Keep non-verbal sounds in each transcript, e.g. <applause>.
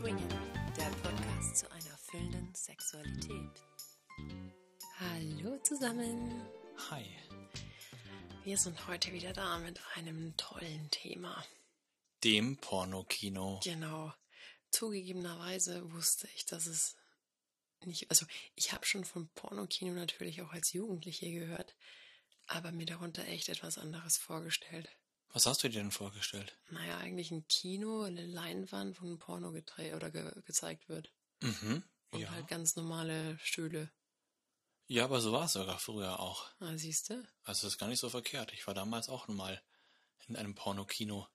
Swingen, der Podcast zu einer erfüllenden Sexualität. Hallo zusammen. Hi. Wir sind heute wieder da mit einem tollen Thema. Dem Pornokino. Genau. Zugegebenerweise wusste ich, dass es nicht, also ich habe schon von Pornokino natürlich auch als Jugendliche gehört, aber mir darunter echt etwas anderes vorgestellt. Was hast du dir denn vorgestellt? Naja, eigentlich ein Kino, eine Leinwand, wo ein Porno gedreht oder ge gezeigt wird. Mhm. Und Ja. halt ganz normale Stühle. ja, aber so war es sogar früher auch. Ah, siehst du? Also das ist gar nicht so verkehrt. Ich war damals auch mal in einem Pornokino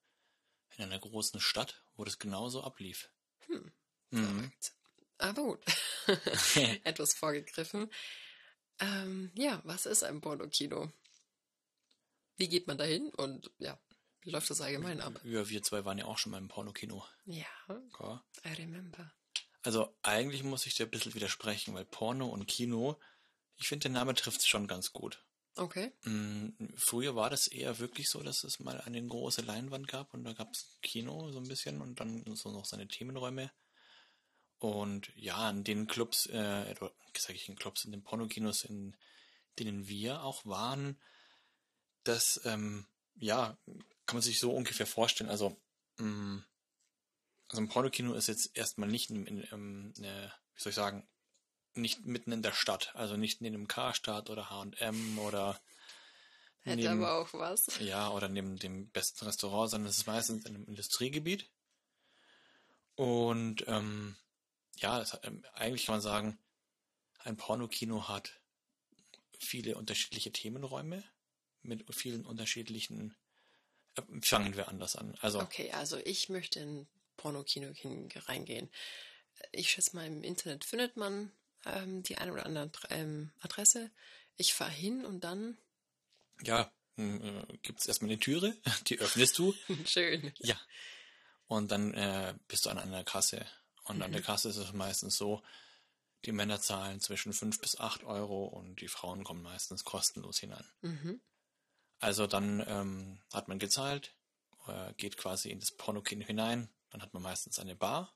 in einer großen Stadt, wo das genauso ablief. Mhm. Verrückt. Aber gut. <laughs> Etwas vorgegriffen. Ähm, ja, was ist ein Pornokino? Wie geht man dahin und ja, wie läuft das allgemein ab? Ja, wir zwei waren ja auch schon mal im Pornokino. Ja, Ja. I remember. Also eigentlich muss ich dir ein bisschen widersprechen, weil Porno und Kino, ich finde, der Name trifft es schon ganz gut. Okay. Mm, Früher war das eher wirklich so, dass es mal eine große Leinwand gab und da gab es Kino so ein bisschen und dann so noch seine Themenräume. Und ja, in den Clubs, äh, sag ich in Clubs, in den Pornokinos, in denen wir auch waren, das, ähm, ja, kann man sich so ungefähr vorstellen. Also, mh, also ein Pornokino ist jetzt erstmal nicht in, in, in äh, wie soll ich sagen, nicht mitten in der Stadt, also nicht neben dem Karstadt oder H&M oder Hätte neben, aber auch was. ja, oder neben dem besten Restaurant, sondern es ist meistens in einem Industriegebiet. Und ähm, ja, das ähm, eigentlich kann man sagen, ein Pornokino hat viele unterschiedliche Themenräume mit vielen unterschiedlichen. Äh, fangen wir anders an. Also Okay, also ich möchte in Pornokino reingehen. Ich schätze mal, im Internet findet man ähm, die eine oder andere ähm, Adresse. Ich fahre hin und dann. ja, äh, gibt's erstmal eine Türe, <laughs> die öffnest du. <laughs> Schön. Ja. Und dann äh, bist du an einer Kasse. Und an der Kasse ist es meistens so, die Männer zahlen zwischen fünf bis acht Euro und die Frauen kommen meistens kostenlos hinein. Also dann ähm, hat man gezahlt, äh, geht quasi in das Pornokino hinein, dann hat man meistens eine Bar,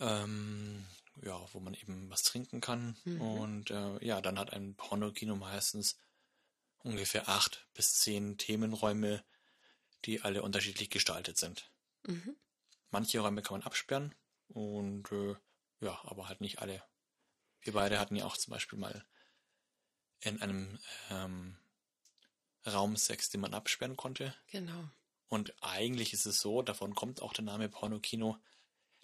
ähm, ja, wo man eben was trinken kann. Und äh, ja, dann hat ein Pornokino meistens ungefähr acht bis zehn Themenräume, die alle unterschiedlich gestaltet sind. Manche Räume kann man absperren und äh, ja, aber halt nicht alle. Wir beide hatten ja auch zum Beispiel mal in einem ähm, Raum Sex, den man absperren konnte. Genau. Und eigentlich ist es so, davon kommt auch der Name Pornokino,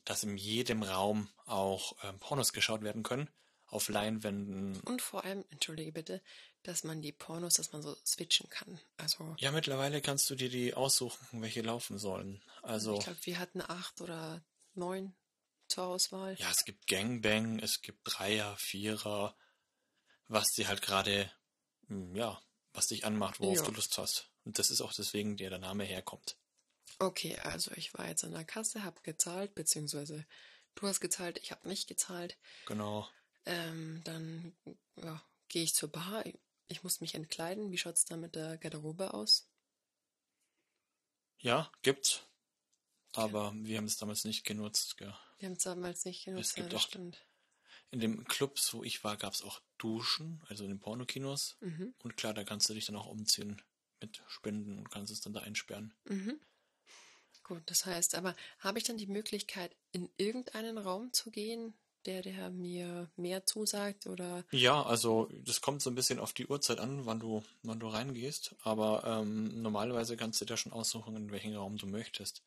dass in jedem Raum auch ähm, Pornos geschaut werden können, auf Leinwänden. Und vor allem, entschuldige bitte, dass man die Pornos, dass man so switchen kann. Also, Ja, mittlerweile kannst du dir die aussuchen, welche laufen sollen. Also ich glaube, wir hatten acht oder neun zur Auswahl. Ja, es gibt Gangbang, es gibt Dreier, Vierer, was dir halt gerade, hm, ja, was dich anmacht, worauf Ja. du Lust hast. Und das ist auch deswegen, der der Name herkommt. Okay, also ich war jetzt an der Kasse, habe gezahlt, beziehungsweise du hast gezahlt, ich habe nicht gezahlt. Genau. Ähm, dann ja, gehe ich zur Bar. Ich muss mich entkleiden. Wie schaut's da mit der Garderobe aus? Ja, gibt's. Aber wir haben es damals nicht genutzt. Gell. Wir haben es damals nicht genutzt. Es gibt ja, das doch- stimmt. In den Clubs, wo ich war, gab's auch Duschen, also in den Pornokinos. Und klar, da kannst du dich dann auch umziehen mit Spenden und kannst es dann da einsperren. Gut, das heißt, aber habe ich dann die Möglichkeit, in irgendeinen Raum zu gehen, der, der mir mehr zusagt oder Ja, also das kommt so ein bisschen auf die Uhrzeit an, wann du, wann du reingehst. Aber ähm, normalerweise kannst du dir schon aussuchen, in welchen Raum du möchtest.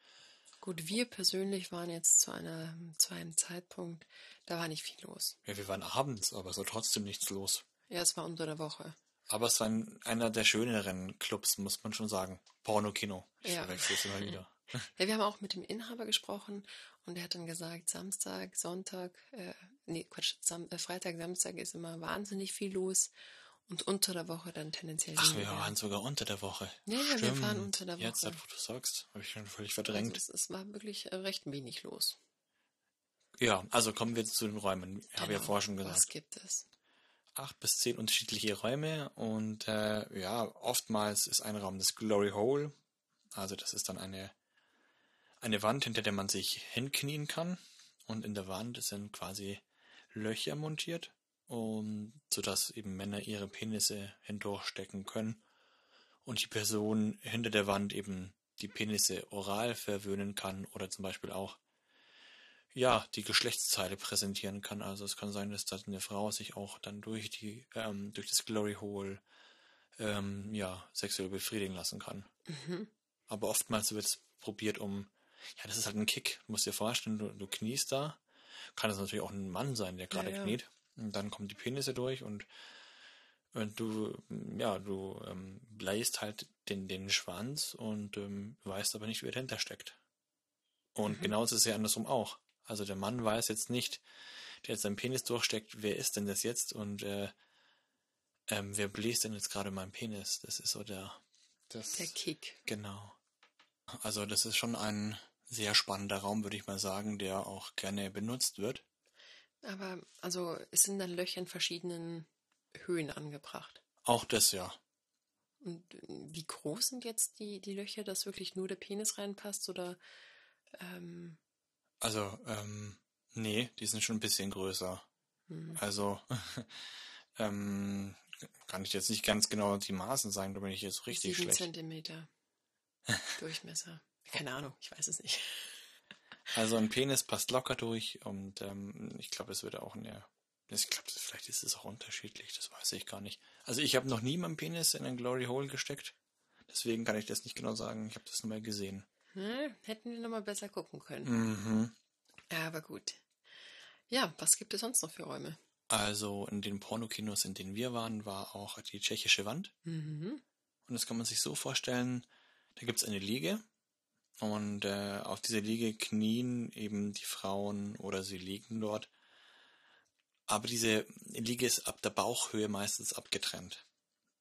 Gut, wir persönlich waren jetzt zu einer zu einem Zeitpunkt, da war nicht viel los. Ja, wir waren abends, aber es war trotzdem nichts los. Ja, es war unter der Woche. Aber es war ein, einer der schöneren Clubs, muss man schon sagen. Porno-Kino. Ich Ja. verwechsel es immer wieder. <laughs> Ja, wir haben auch mit dem Inhaber gesprochen und er hat dann gesagt, Samstag, Sonntag, äh, nee, Quatsch, Sam äh, Freitag, Samstag ist immer wahnsinnig viel los und unter der Woche dann tendenziell Ach, wir waren sogar unter der Woche. Ja, ja, wir fahren unter der Jetzt, Woche. wo du sagst, habe ich schon völlig also verdrängt. es, es war wirklich äh, recht wenig los. ja, also kommen wir zu den Räumen. Ich habe ja Genau. vorher schon Was gesagt. gibt es? acht bis zehn unterschiedliche Räume und äh, ja, oftmals ist ein Raum das Glory Hole. Also das ist dann eine eine Wand, hinter der man sich hinknien kann. Und in der Wand sind quasi Löcher montiert, um, sodass eben Männer ihre Penisse hindurchstecken können. Und die Person hinter der Wand eben die Penisse oral verwöhnen kann oder zum Beispiel auch ja, die Geschlechtsteile präsentieren kann. Also es kann sein, dass dann eine Frau sich auch dann durch die, ähm, durch das Glory Hole ähm, ja, sexuell befriedigen lassen kann. Mhm. Aber oftmals wird es probiert, um, ja, das ist halt ein Kick. Du musst dir vorstellen, du, du kniest da. Kann das natürlich auch ein Mann sein, der gerade Ja, ja. kniet. Und dann kommen die Penisse durch und, und du, ja, du ähm, bläst halt den, den Schwanz und ähm, weißt aber nicht, wer dahinter steckt. Und Mhm. genauso ist es ja andersrum auch. Also der Mann weiß jetzt nicht, der jetzt seinen Penis durchsteckt, wer ist denn das jetzt und äh, ähm, wer bläst denn jetzt gerade meinen Penis? Das ist so der, das, Der Kick. Genau. Also das ist schon ein sehr spannender Raum, würde ich mal sagen, der auch gerne benutzt wird. Aber, also, es sind dann Löcher in verschiedenen Höhen angebracht. Auch das ja. Und äh, wie groß sind jetzt die, die Löcher, dass wirklich nur der Penis reinpasst? Oder, ähm, Also, ähm, nee, die sind schon ein bisschen größer. hm, Also, <laughs> ähm, kann ich jetzt nicht ganz genau die Maßen sagen, da bin ich jetzt richtig sieben schlecht. Zentimeter <laughs> Durchmesser. Keine Ahnung, ich weiß es nicht. Also ein Penis passt locker durch und ähm, ich glaube, es wird auch eine. Ich glaube, vielleicht ist es auch unterschiedlich, das weiß ich gar nicht. Also ich habe noch nie meinen Penis in ein Glory Hole gesteckt. Deswegen kann ich das nicht genau sagen. Ich habe das nur mal gesehen. Hm, hätten wir nochmal besser gucken können. Mhm. Aber gut. Ja, was gibt es sonst noch für Räume? Also in den Pornokinos, in denen wir waren, war auch die tschechische Wand. Mhm. Und das kann man sich so vorstellen, da gibt's eine Liege und äh, auf dieser Liege knien eben die Frauen oder sie liegen dort. Aber diese Liege ist ab der Bauchhöhe meistens abgetrennt.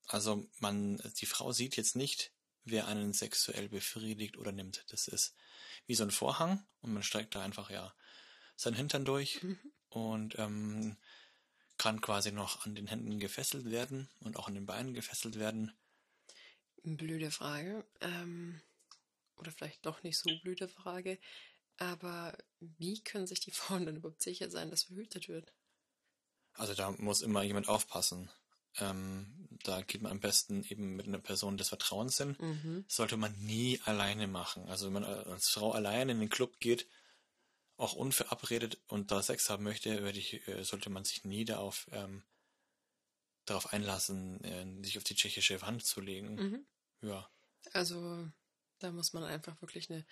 Also man, die Frau sieht jetzt nicht, wer einen sexuell befriedigt oder nimmt. Das ist wie so ein Vorhang und man steigt da einfach ja seinen Hintern durch Mhm. und ähm, kann quasi noch an den Händen gefesselt werden und auch an den Beinen gefesselt werden. Blöde Frage. Ähm, oder vielleicht doch nicht so blöde Frage. Aber wie können sich die <laughs> Frauen dann überhaupt sicher sein, dass verhütet wird? Also da muss immer jemand aufpassen. Ähm, da geht man am besten eben mit einer Person des Vertrauens hin. Mhm. Sollte man nie alleine machen. Also wenn man als Frau alleine in den Club geht, auch unverabredet und da Sex haben möchte, ich, äh, sollte man sich nie darauf, ähm, darauf einlassen, äh, sich auf die tschechische Wand zu legen. Mhm. Ja. Also da muss man einfach wirklich eine,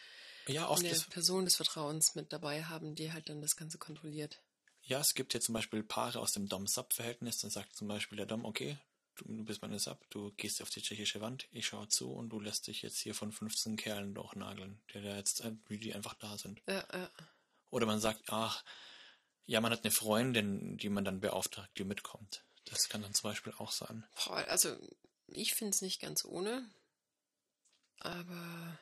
Ja, eine Person des Vertrauens mit dabei haben, die halt dann das Ganze kontrolliert. ja, es gibt ja zum Beispiel Paare aus dem Dom-Sub-Verhältnis, dann sagt zum Beispiel der Dom, okay, du, du bist meine Sub, du gehst auf die tschechische Wand, ich schaue zu und du lässt dich jetzt hier von 15 Kerlen durchnageln, die da jetzt, äh, wie die einfach da sind. Ja, ja. Oder man sagt, ach, ja, man hat eine Freundin, die man dann beauftragt, die mitkommt. Das kann dann zum Beispiel auch sein. Boah, also ich finde es nicht ganz ohne. Aber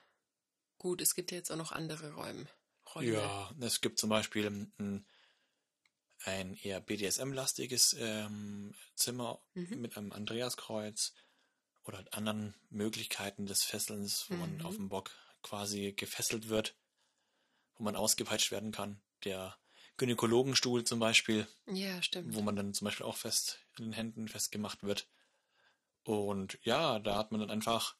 gut, es gibt ja jetzt auch noch andere Räume. Räume. Ja, es gibt zum Beispiel ein, ein eher BDSM-lastiges ähm, Zimmer Mhm. mit einem Andreaskreuz oder anderen Möglichkeiten des Fesselns, wo man Mhm. auf dem Bock quasi gefesselt wird, wo man ausgepeitscht werden kann. Der Gynäkologenstuhl zum Beispiel, Ja, stimmt. wo man dann zum Beispiel auch fest in den Händen festgemacht wird. Und ja, da hat man dann einfach,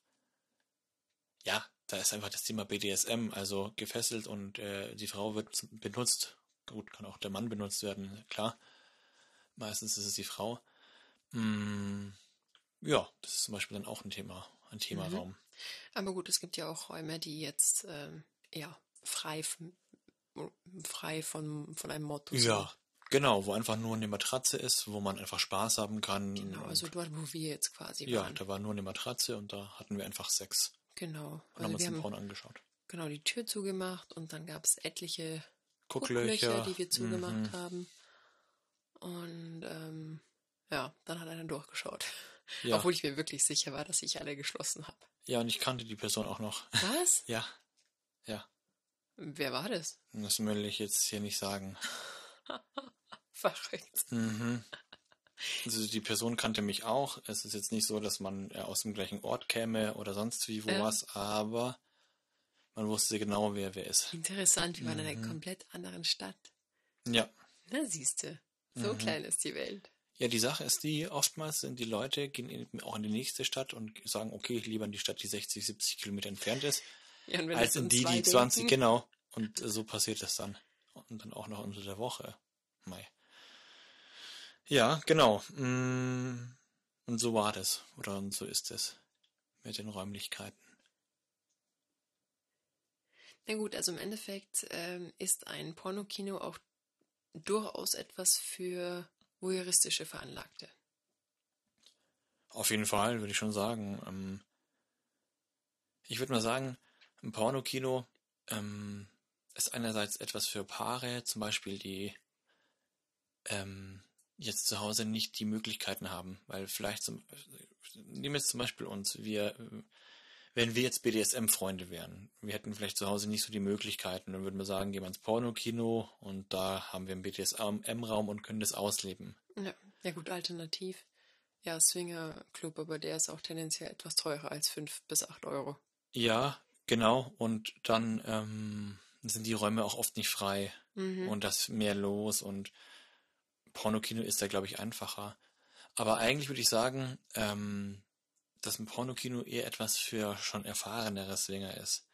ja, da ist einfach das Thema BDSM, also gefesselt und äh, die Frau wird benutzt. Gut, kann auch der Mann benutzt werden, klar. Meistens ist es die Frau. Mm, ja, das ist zum Beispiel dann auch ein Thema, ein Themaraum. Aber gut, es gibt ja auch Räume, die jetzt ähm, ja frei, frei von, von einem Motto sind. Ja, genau, wo einfach nur eine Matratze ist, wo man einfach Spaß haben kann. Genau, also dort, wo wir jetzt quasi ja, waren. da war nur eine Matratze und da hatten wir einfach Sex. Genau. Und haben Also uns wir den haben Porno angeschaut. genau die Tür zugemacht und dann gab es etliche Gucklöcher, Gucklöcher, die wir zugemacht mhm. haben. Und ähm, ja, dann hat einer durchgeschaut. Ja. <laughs> Obwohl ich mir wirklich sicher war, dass ich alle geschlossen habe. Ja, und ich kannte die Person auch noch. Was? <laughs> Ja, ja. Wer war das? Das will ich jetzt hier nicht sagen. <laughs> Verrückt. Mhm. Also die Person kannte mich auch. Es ist jetzt nicht so, dass man aus dem gleichen Ort käme oder sonst wie wo Ja. was, aber Man wusste genau, wer wer ist. Interessant, wir waren in einer Mhm. komplett anderen Stadt. Ja. Na, siehste. So Mhm. klein ist die Welt. Ja, die Sache ist die, oftmals sind die Leute, gehen in, auch in die nächste Stadt und sagen, okay, lieber in die Stadt, die 60, 70 Kilometer entfernt ist, Ja, als in die, die 20, denken, genau. Und so passiert das dann. Und dann auch noch unter der Woche. Mai. Ja, genau. Mm, Und so war das. Oder und so ist es mit den Räumlichkeiten. Na gut, also im Endeffekt ähm, ist ein Pornokino auch durchaus etwas für voyeuristische Veranlagte. Auf jeden Fall, würde ich schon sagen. Ähm, ich würde mal sagen, ein Pornokino ähm, ist einerseits etwas für Paare, zum Beispiel, die ähm, jetzt zu Hause nicht die Möglichkeiten haben, weil vielleicht zum, nehmen jetzt zum Beispiel uns, wir, wenn wir jetzt BDSM-Freunde wären, wir hätten vielleicht zu Hause nicht so die Möglichkeiten, dann würden wir sagen, gehen wir ins Pornokino und da haben wir einen BDSM-Raum und können das ausleben. Ja, ja gut, alternativ. Ja, Swinger Club, aber der ist auch tendenziell etwas teurer als 5 bis 8 Euro. Ja, genau. Und dann ähm, sind die Räume auch oft nicht frei Mhm. und das mehr los und Pornokino ist da, glaube ich, einfacher. Aber eigentlich würde ich sagen, ähm, dass ein Pornokino eher etwas für schon erfahrenere Swinger ist.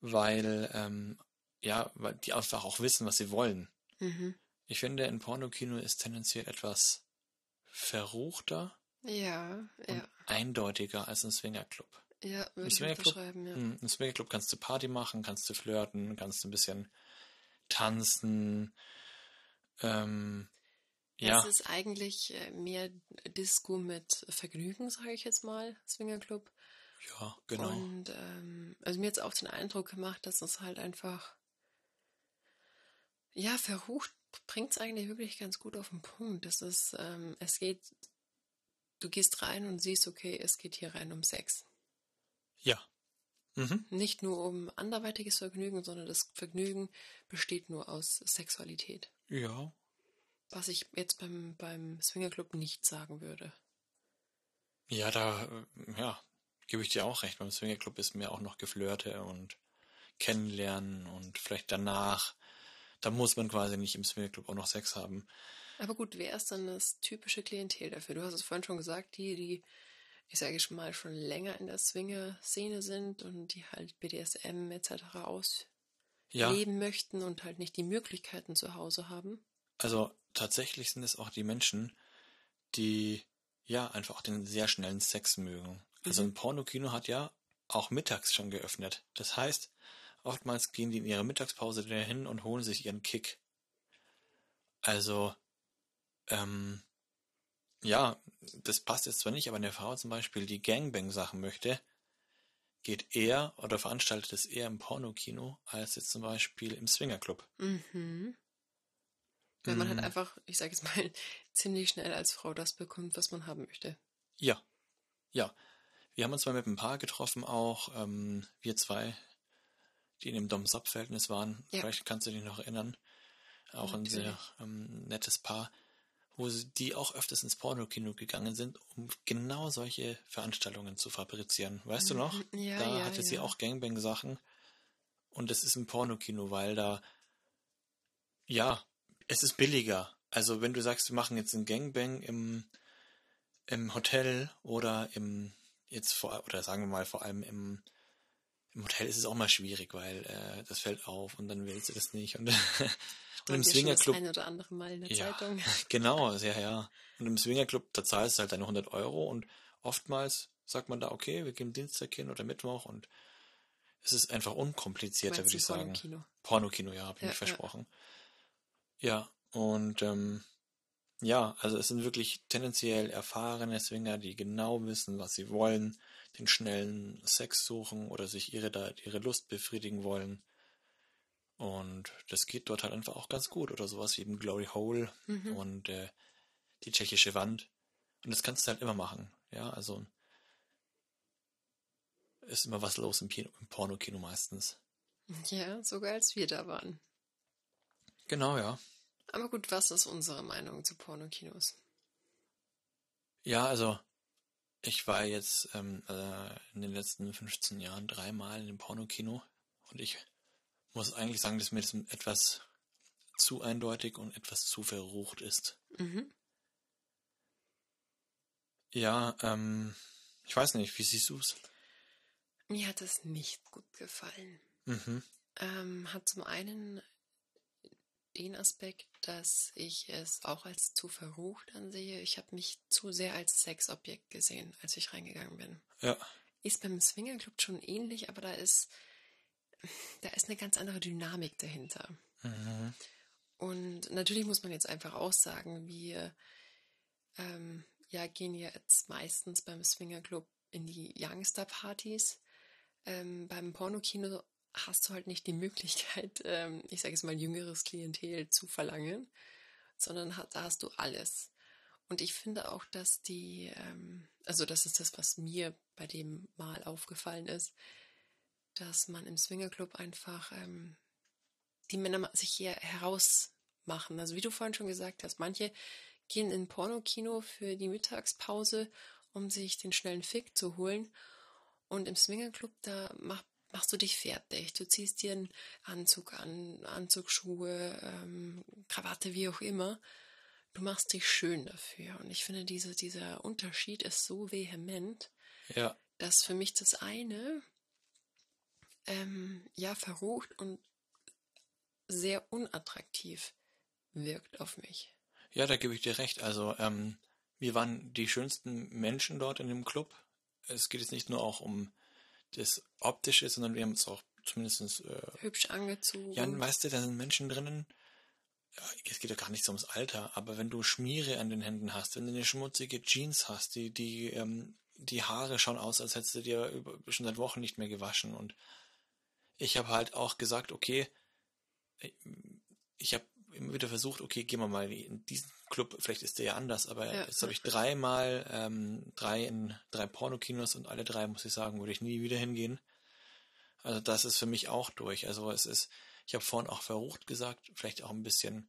Weil, ähm, ja, weil die einfach auch wissen, was sie wollen. Mhm. Ich finde, ein Pornokino ist tendenziell etwas verruchter Ja, und ja, eindeutiger als ein Swingerclub. ja, würde ich Swingerclub, unterschreiben, ja. hm, im Swingerclub kannst du Party machen, kannst du flirten, kannst du ein bisschen tanzen. Ähm, ja, Es ist eigentlich äh, mehr Disco mit Vergnügen, sage ich jetzt mal, Swingerclub. ja, genau. Und ähm, also mir jetzt auch den Eindruck gemacht, dass es halt einfach, ja, verrucht bringt es eigentlich wirklich ganz gut auf den Punkt. Das ist, ähm, es geht, du gehst rein und siehst, okay, es geht hier rein um Sex. Ja. Mhm. Nicht nur um anderweitiges Vergnügen, sondern das Vergnügen besteht nur aus Sexualität. Ja. Was ich jetzt beim, beim Swingerclub nicht sagen würde. Ja, da, äh, ja, gebe ich dir auch recht. Beim Swingerclub ist mir auch noch Geflirte und Kennenlernen und vielleicht danach. Da muss man quasi nicht im Swingerclub auch noch Sex haben. Aber gut, wer ist dann das typische Klientel dafür? Du hast es vorhin schon gesagt, die, die, ich sage schon mal, schon länger in der Swinger-Szene sind und die halt BDSM etc. Ja, ausleben möchten und halt nicht die Möglichkeiten zu Hause haben. also tatsächlich sind es auch die Menschen, die ja einfach auch den sehr schnellen Sex mögen. Also Mhm. ein Pornokino hat ja auch mittags schon geöffnet. Das heißt, oftmals gehen die in ihrer Mittagspause dahin und holen sich ihren Kick. Also, ähm, ja, das passt jetzt zwar nicht, aber eine Frau zum Beispiel, die Gangbang-Sachen möchte, geht eher oder veranstaltet es eher im Pornokino als jetzt zum Beispiel im Swingerclub. Mhm. Wenn man halt Mhm. einfach, ich sage jetzt mal, <laughs> ziemlich schnell als Frau das bekommt, was man haben möchte. Ja, ja. Wir haben uns mal mit ein Paar getroffen, auch ähm, wir zwei, die in dem Dom-Sub-Verhältnis waren. Ja. Vielleicht kannst du dich noch erinnern. Auch ein sehr Natürlich. ähm, nettes Paar, wo sie, die auch öfters ins Pornokino gegangen sind, um genau solche Veranstaltungen zu fabrizieren. Weißt du noch? Mhm, Ja, da ja, hatte sie ja. auch Gangbang-Sachen. Und es ist ein Pornokino, weil da, ja, es ist billiger. Also wenn du sagst, wir machen jetzt ein Gangbang im, im Hotel oder im, jetzt vor, oder sagen wir mal vor allem im, im Hotel ist es auch mal schwierig, weil äh, das fällt auf und dann willst du das nicht. Und, <laughs> und im Swingerclub, ein oder andere Mal in der Ja. Zeitung. <laughs> genau, ja, ja. Und im Swingerclub, da zahlst du halt deine 100 Euro und oftmals sagt man da, okay, wir gehen Dienstag hin oder Mittwoch und es ist einfach unkomplizierter, würde ich sagen. Pornokino? Pornokino, ja, habe ich Ja, mich versprochen. Ja, und ähm, ja, also es sind wirklich tendenziell erfahrene Swinger, die genau wissen, was sie wollen, den schnellen Sex suchen oder sich ihre, ihre Lust befriedigen wollen. Und das geht dort halt einfach auch ganz gut. Oder sowas wie im Glory Hole Mhm. und äh, die tschechische Wand. Und das kannst du halt immer machen. Ja, also ist immer was los im, Kino, im Pornokino meistens. Ja, sogar als wir da waren. Genau, ja. Aber gut, was ist unsere Meinung zu Pornokinos? Ja, also ich war jetzt ähm, äh, in den letzten 15 Jahren dreimal in dem Pornokino. Und ich muss eigentlich sagen, dass mir das etwas zu eindeutig und etwas zu verrucht ist. Mhm. Ja, ähm, ich weiß nicht, wie siehst du es? Mir hat es nicht gut gefallen. Mhm. Ähm, hat zum einen den Aspekt, dass ich es auch als zu verrucht ansehe. Ich habe mich zu sehr als Sexobjekt gesehen, als ich reingegangen bin. Ja. Ist beim Swingerclub schon ähnlich, aber da ist, da ist eine ganz andere Dynamik dahinter. Mhm. Und natürlich muss man jetzt einfach auch sagen, wir ähm, ja, gehen jetzt meistens beim Swingerclub in die Youngster-Partys. Ähm, beim Pornokino hast du halt nicht die Möglichkeit, <laughs> ähm, ich sage jetzt mal, jüngeres Klientel zu verlangen, sondern da hast du alles. Und ich finde auch, dass die, ähm, also das ist das, was mir bei dem Mal aufgefallen ist, dass man im Swingerclub einfach ähm, die Männer sich hier herausmachen. Also wie du vorhin schon gesagt hast, manche gehen in Pornokino für die Mittagspause, um sich den schnellen Fick zu holen. Und im Swingerclub, da macht machst du dich fertig. Du ziehst dir einen Anzug an, Anzugsschuhe, ähm, Krawatte, wie auch immer. Du machst dich schön dafür. Und ich finde, diese, dieser Unterschied ist so vehement, ja. dass für mich das eine ähm, ja verrucht und sehr unattraktiv wirkt auf mich. Ja, da gebe ich dir recht. Also ähm, wir waren die schönsten Menschen dort in dem Club. Es geht jetzt nicht nur auch um das Optische, sondern wir haben uns auch zumindest äh, hübsch angezogen. Ja, weißt du, da sind Menschen drinnen. Es geht ja gar nicht so ums Alter, aber wenn du Schmiere an den Händen hast, wenn du eine schmutzige Jeans hast, die, die, ähm, die Haare schauen aus, als hättest du dir über, schon seit Wochen nicht mehr gewaschen. Und ich habe halt auch gesagt, okay, ich habe immer wieder versucht, okay, gehen wir mal in diesen Club, vielleicht ist der ja anders, aber ja. jetzt habe ich dreimal, ähm, drei in drei Pornokinos und alle drei, muss ich sagen, würde ich nie wieder hingehen. Also das ist für mich auch durch. Also es ist, ich habe vorhin auch verrucht gesagt, vielleicht auch ein bisschen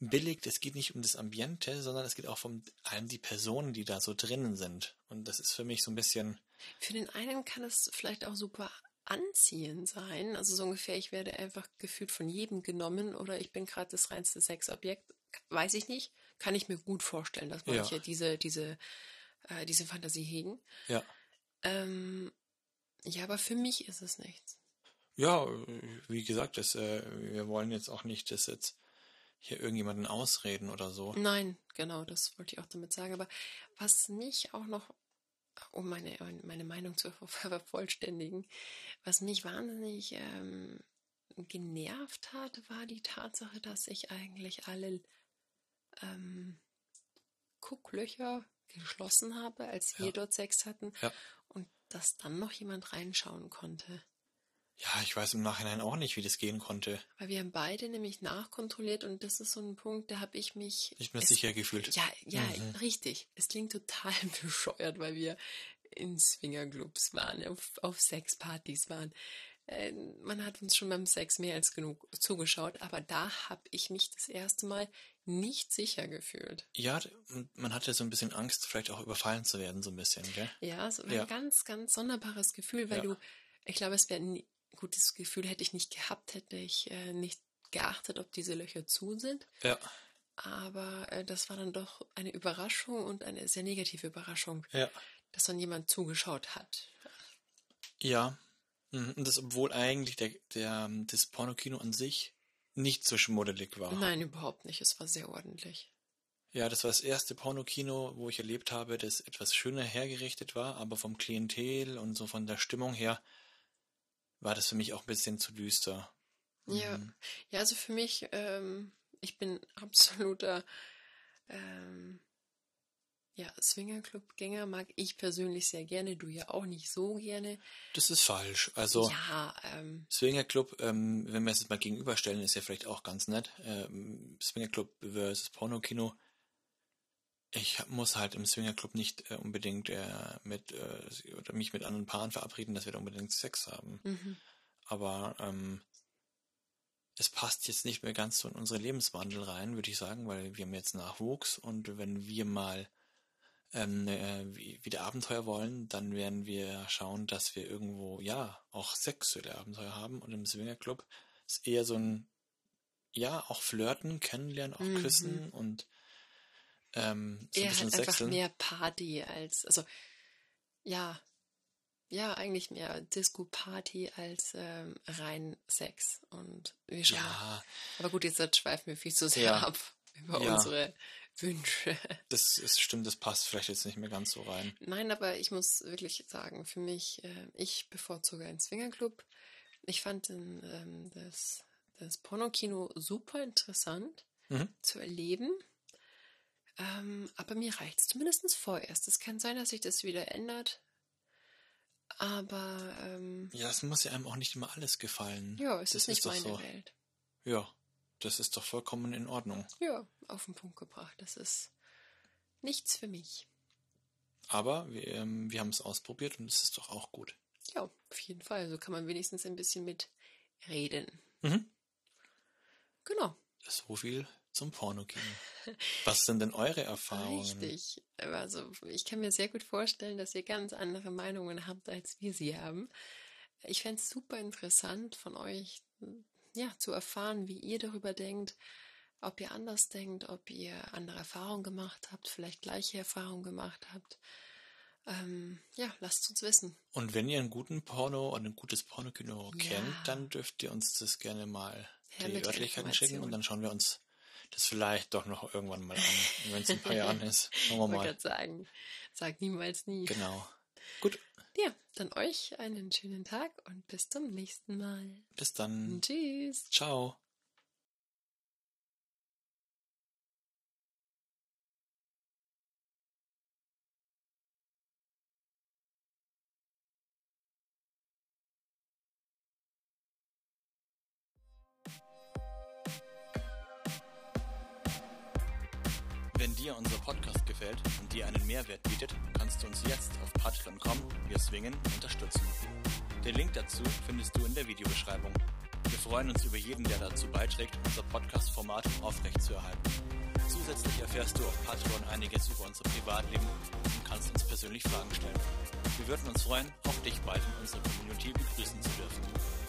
billig. Es geht nicht um das Ambiente, sondern es geht auch um allem die Personen, die da so drinnen sind. Und das ist für mich so ein bisschen. Für den einen kann es vielleicht auch super anziehend sein. Also so ungefähr, ich werde einfach gefühlt von jedem genommen oder ich bin gerade das reinste Sexobjekt. Weiß ich nicht. Kann ich mir gut vorstellen, dass manche ja. diese, diese, äh, diese Fantasie hegen. Ja. Ähm, ja, aber für mich ist es nichts. Ja, wie gesagt, das, äh, wir wollen jetzt auch nicht, dass jetzt hier irgendjemanden ausreden oder so. Nein, genau, das wollte ich auch damit sagen. Aber was mich auch noch um meine, meine Meinung zu vervollständigen, was mich wahnsinnig ähm, genervt hat, war die Tatsache, dass ich eigentlich alle ähm, Gucklöcher geschlossen habe, als wir ja. dort Sex hatten ja. und dass dann noch jemand reinschauen konnte. Ja, ich weiß im Nachhinein auch nicht, wie das gehen konnte. Weil wir haben beide nämlich nachkontrolliert und das ist so ein Punkt, da habe ich mich. Nicht mehr sicher gefühlt. Ja, ja, mhm. richtig. Es klingt total <laughs> bescheuert, weil wir in Swingerclubs waren, auf, auf Sexpartys waren. Äh, man hat uns schon beim Sex mehr als genug zugeschaut, aber da habe ich mich das erste Mal nicht sicher gefühlt. Ja, man hatte so ein bisschen Angst, vielleicht auch überfallen zu werden, so ein bisschen, gell? Ja, so ja. ein ganz, ganz sonderbares Gefühl, weil ja. du, ich glaube, es wäre gutes Gefühl hätte ich nicht gehabt, hätte ich äh, nicht geachtet, ob diese Löcher zu sind. Ja. Aber äh, das war dann doch eine Überraschung und eine sehr negative Überraschung, ja. dass dann jemand zugeschaut hat. Ja, mhm. und das, obwohl eigentlich der, der, das Pornokino an sich nicht so schmuddelig war. Nein, überhaupt nicht. Es war sehr ordentlich. Ja, das war das erste Pornokino, wo ich erlebt habe, das etwas schöner hergerichtet war, aber vom Klientel und so von der Stimmung her war das für mich auch ein bisschen zu düster. Ja, mhm. ja, also für mich, ähm, ich bin <laughs> absoluter ähm, ja, Swingerclub-Gänger mag ich persönlich sehr gerne, du ja auch nicht so gerne. Das ist falsch. Also ja, ähm, Swingerclub, ähm, wenn wir es jetzt mal gegenüberstellen, ist ja vielleicht auch ganz nett. Ähm, Swingerclub versus Pornokino. Ich muss halt im Swingerclub nicht äh, unbedingt äh, mit äh, oder mich mit anderen Paaren verabreden, dass wir da unbedingt Sex haben. Mhm. Aber ähm, es passt jetzt nicht mehr ganz so in unsere Lebenswandel rein, würde ich sagen, weil wir haben jetzt Nachwuchs und wenn wir mal ähm, äh, wieder Abenteuer wollen, dann werden wir schauen, dass wir irgendwo, ja, auch sexuelle Abenteuer haben. Und im Swingerclub ist eher so ein, ja, auch flirten, kennenlernen, auch mhm. küssen und ähm, so eher ein halt einfach mehr Party als, also, ja, ja, eigentlich mehr Disco-Party als ähm, rein Sex. Und wie schon. Ja. Aber gut, jetzt schweifen wir viel zu sehr ja. ab über ja. unsere Wünsche. Das ist, stimmt, das passt vielleicht jetzt nicht mehr ganz so rein. Nein, aber ich muss wirklich sagen, für mich, äh, ich bevorzuge einen Swingerclub. Ich fand den, ähm, das, das Pornokino super interessant mhm. zu erleben. Ähm, aber mir reicht es zumindest vorerst. Es kann sein, dass sich das wieder ändert. Aber. Ähm, ja, es muss ja einem auch nicht immer alles gefallen. Ja, es das ist nicht ist meine so. Welt. Ja, das ist doch vollkommen in Ordnung. Ja, auf den Punkt gebracht. Das ist nichts für mich. Aber wir, ähm, wir haben es ausprobiert und es ist doch auch gut. Ja, auf jeden Fall. So kann man wenigstens ein bisschen mitreden. Mhm. Genau. So viel zum Pornokino. Was sind denn eure Erfahrungen? Richtig. Also ich kann mir sehr gut vorstellen, dass ihr ganz andere Meinungen habt, als wir sie haben. Ich fände es super interessant von euch ja, zu erfahren, wie ihr darüber denkt, ob ihr anders denkt, ob ihr andere Erfahrungen gemacht habt, vielleicht gleiche Erfahrungen gemacht habt. Ähm, ja, lasst uns wissen. Und wenn ihr einen guten Porno und ein gutes Pornokino ja. kennt, dann dürft ihr uns das gerne mal Her die Örtlichkeiten schicken und dann schauen wir uns das vielleicht doch noch irgendwann mal an, wenn es ein paar <laughs> Jahren ist. Schauen wir mal. Ich sagen, sag niemals nie. Genau. Gut. Ja, dann euch einen schönen Tag und bis zum nächsten Mal. Bis dann. Tschüss. Ciao. Dir einen Mehrwert bietet, kannst du uns jetzt auf patreon.com wir swingen unterstützen. Den Link dazu findest du in der Videobeschreibung. Wir freuen uns über jeden, der dazu beiträgt, unser Podcast-Format aufrechtzuerhalten. Zusätzlich erfährst du auf Patreon einiges über unser Privatleben und kannst uns persönlich Fragen stellen. Wir würden uns freuen, auch dich bald in unserer Community begrüßen zu dürfen.